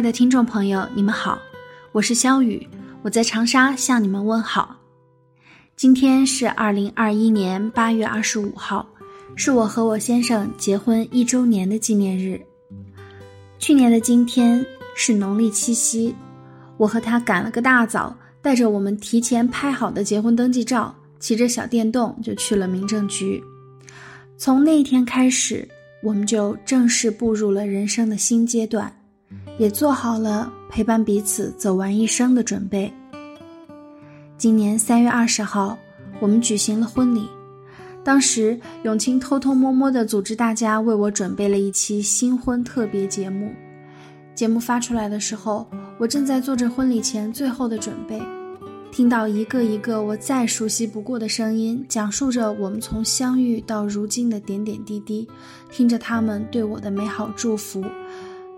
亲爱的听众朋友，你们好，我是肖雨，我在长沙向你们问好。今天是二零二一年八月二十五号，是我和我先生结婚一周年的纪念日。去年的今天是农历七夕，我和他赶了个大早，带着我们提前拍好的结婚登记照，骑着小电动就去了民政局。从那一天开始。我们就正式步入了人生的新阶段，也做好了陪伴彼此走完一生的准备。今年三月二十号，我们举行了婚礼。当时，永清偷偷摸摸地组织大家为我准备了一期新婚特别节目。节目发出来的时候，我正在做着婚礼前最后的准备。听到一个一个我再熟悉不过的声音，讲述着我们从相遇到如今的点点滴滴，听着他们对我的美好祝福，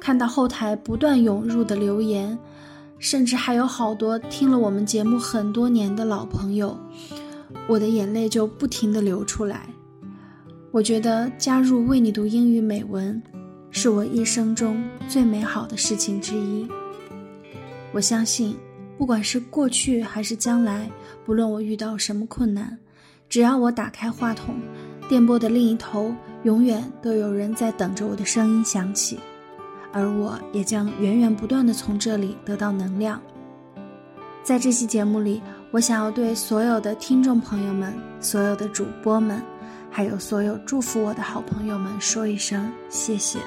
看到后台不断涌入的留言，甚至还有好多听了我们节目很多年的老朋友，我的眼泪就不停地流出来。我觉得加入为你读英语美文，是我一生中最美好的事情之一。我相信。不管是过去还是将来，不论我遇到什么困难，只要我打开话筒，电波的另一头永远都有人在等着我的声音响起，而我也将源源不断的从这里得到能量。在这期节目里，我想要对所有的听众朋友们、所有的主播们，还有所有祝福我的好朋友们说一声谢谢。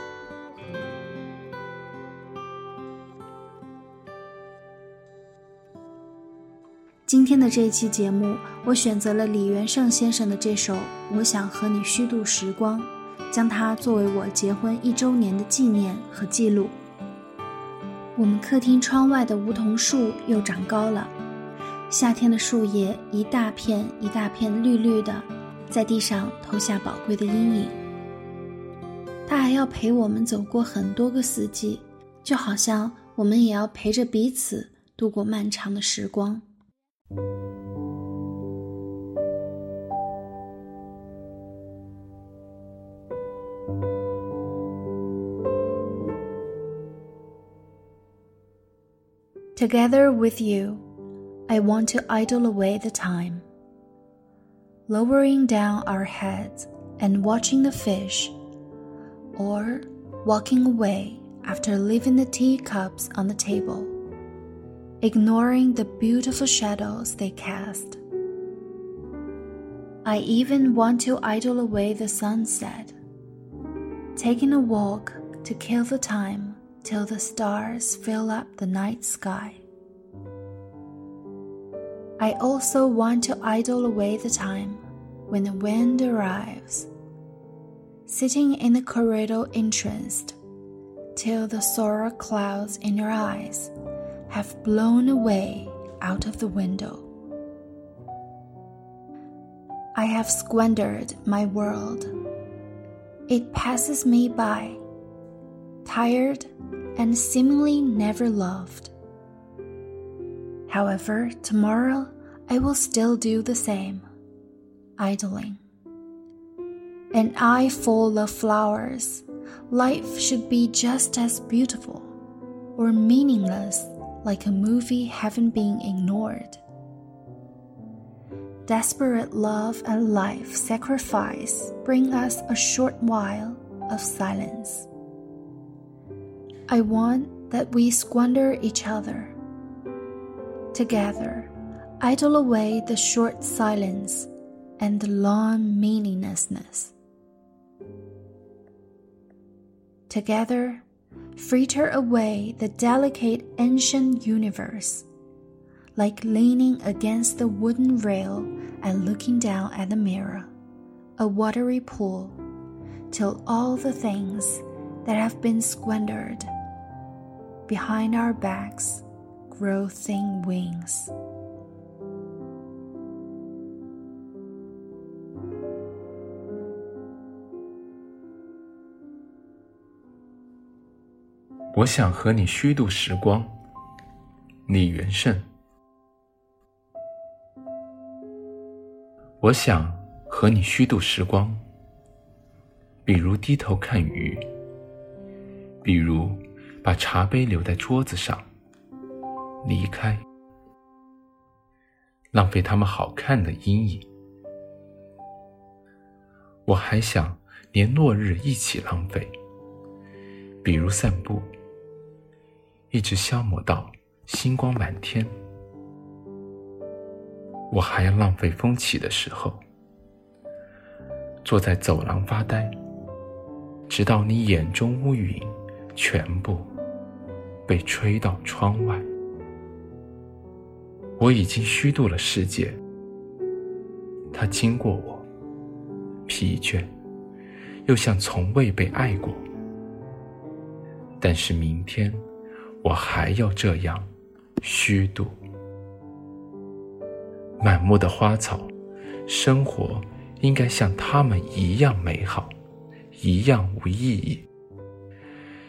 今天的这一期节目，我选择了李元胜先生的这首《我想和你虚度时光》，将它作为我结婚一周年的纪念和记录。我们客厅窗外的梧桐树又长高了，夏天的树叶一大片一大片绿绿的，在地上投下宝贵的阴影。它还要陪我们走过很多个四季，就好像我们也要陪着彼此度过漫长的时光。Together with you, I want to idle away the time. Lowering down our heads and watching the fish, or walking away after leaving the teacups on the table ignoring the beautiful shadows they cast. I even want to idle away the sunset, taking a walk to kill the time till the stars fill up the night sky. I also want to idle away the time when the wind arrives, sitting in the corridor entranced till the sorrow clouds in your eyes have blown away out of the window. I have squandered my world. It passes me by, tired and seemingly never loved. However, tomorrow I will still do the same, idling. An eye full of flowers, life should be just as beautiful or meaningless like a movie haven't been ignored. Desperate love and life sacrifice bring us a short while of silence. I want that we squander each other. Together, idle away the short silence and the long meaninglessness. Together, fritter away the delicate ancient universe, like leaning against the wooden rail and looking down at the mirror, a watery pool, till all the things that have been squandered behind our backs grow thin wings. 我想和你虚度时光，李元胜。我想和你虚度时光，比如低头看鱼，比如把茶杯留在桌子上，离开，浪费他们好看的阴影。我还想连落日一起浪费，比如散步，一直消磨到星光满天。我还要浪费风起的时候，坐在走廊发呆，直到你眼中乌云全部。被吹到窗外，我已经虚度了世界。它经过我，疲倦，又像从未被爱过。但是明天，我还要这样虚度。满目的花草，生活应该像他们一样美好，一样无意义，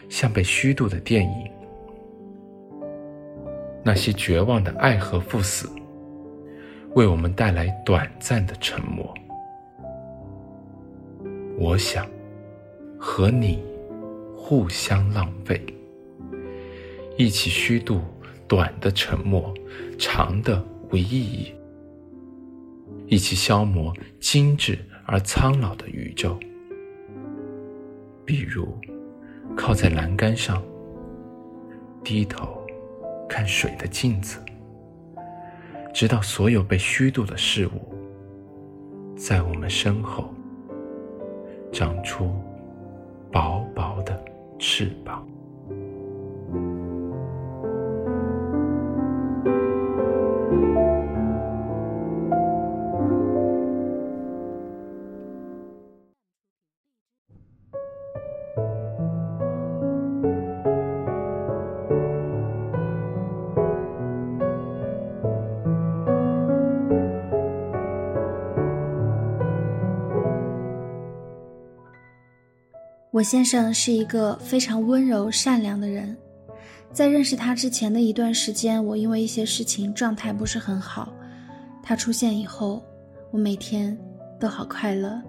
像被虚度的电影。那些绝望的爱和赴死，为我们带来短暂的沉默。我想和你互相浪费，一起虚度短的沉默，长的无意义；一起消磨精致而苍老的宇宙。比如，靠在栏杆上，低头。看水的镜子，直到所有被虚度的事物，在我们身后长出薄薄的翅膀。我先生是一个非常温柔善良的人，在认识他之前的一段时间，我因为一些事情状态不是很好。他出现以后，我每天都好快乐，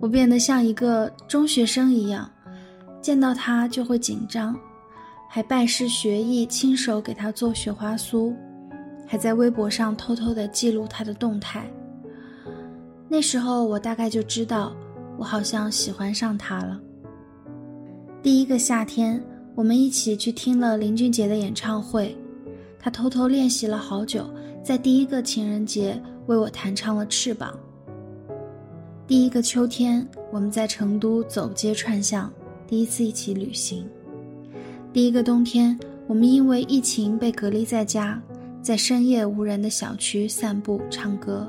我变得像一个中学生一样，见到他就会紧张，还拜师学艺，亲手给他做雪花酥，还在微博上偷偷的记录他的动态。那时候我大概就知道，我好像喜欢上他了。第一个夏天，我们一起去听了林俊杰的演唱会，他偷偷练习了好久，在第一个情人节为我弹唱了《翅膀》。第一个秋天，我们在成都走街串巷，第一次一起旅行。第一个冬天，我们因为疫情被隔离在家，在深夜无人的小区散步唱歌。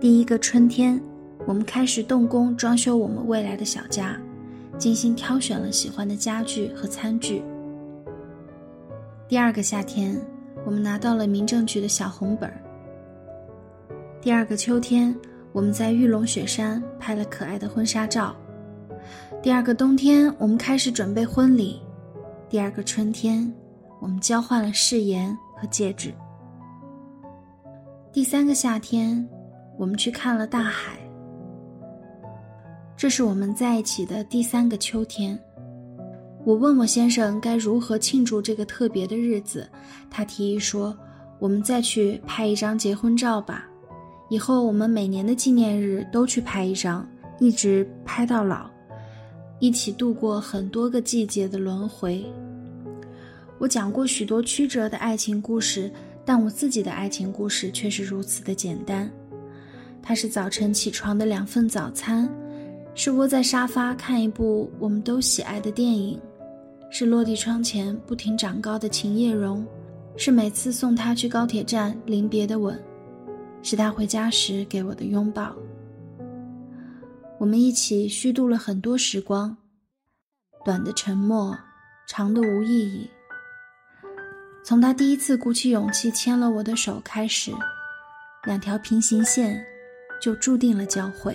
第一个春天，我们开始动工装修我们未来的小家。精心挑选了喜欢的家具和餐具。第二个夏天，我们拿到了民政局的小红本儿。第二个秋天，我们在玉龙雪山拍了可爱的婚纱照。第二个冬天，我们开始准备婚礼。第二个春天，我们交换了誓言和戒指。第三个夏天，我们去看了大海。这是我们在一起的第三个秋天。我问我先生该如何庆祝这个特别的日子，他提议说：“我们再去拍一张结婚照吧，以后我们每年的纪念日都去拍一张，一直拍到老，一起度过很多个季节的轮回。”我讲过许多曲折的爱情故事，但我自己的爱情故事却是如此的简单。它是早晨起床的两份早餐。是窝在沙发看一部我们都喜爱的电影，是落地窗前不停长高的秦叶榕，是每次送他去高铁站临别的吻，是他回家时给我的拥抱。我们一起虚度了很多时光，短的沉默，长的无意义。从他第一次鼓起勇气牵了我的手开始，两条平行线就注定了交汇。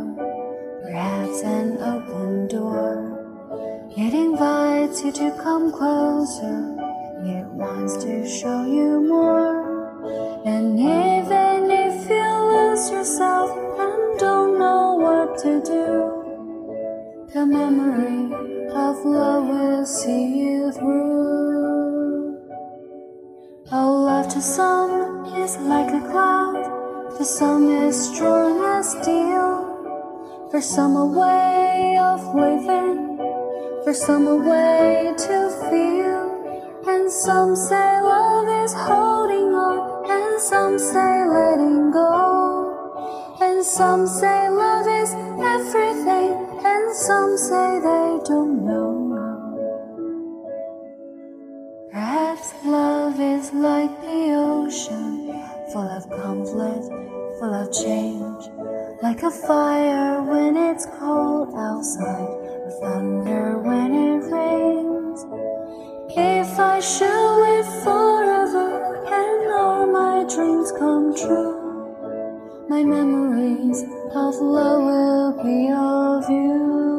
an open door. It invites you to come closer, it wants to show you more. And even if you lose yourself and don't know what to do, the memory of love will see you through. Oh, love to some is like a cloud, to some is strong as steel, for some a way of living, for some a way to feel, and some say love is holding on. And some say letting go. And some say love is everything, and some say they don't know. Perhaps love is like the ocean, full of conflict, full of change, like a fire when it's cold outside, or thunder when it rains. If I should live forever and all my dreams come true, my memories of love will be of you.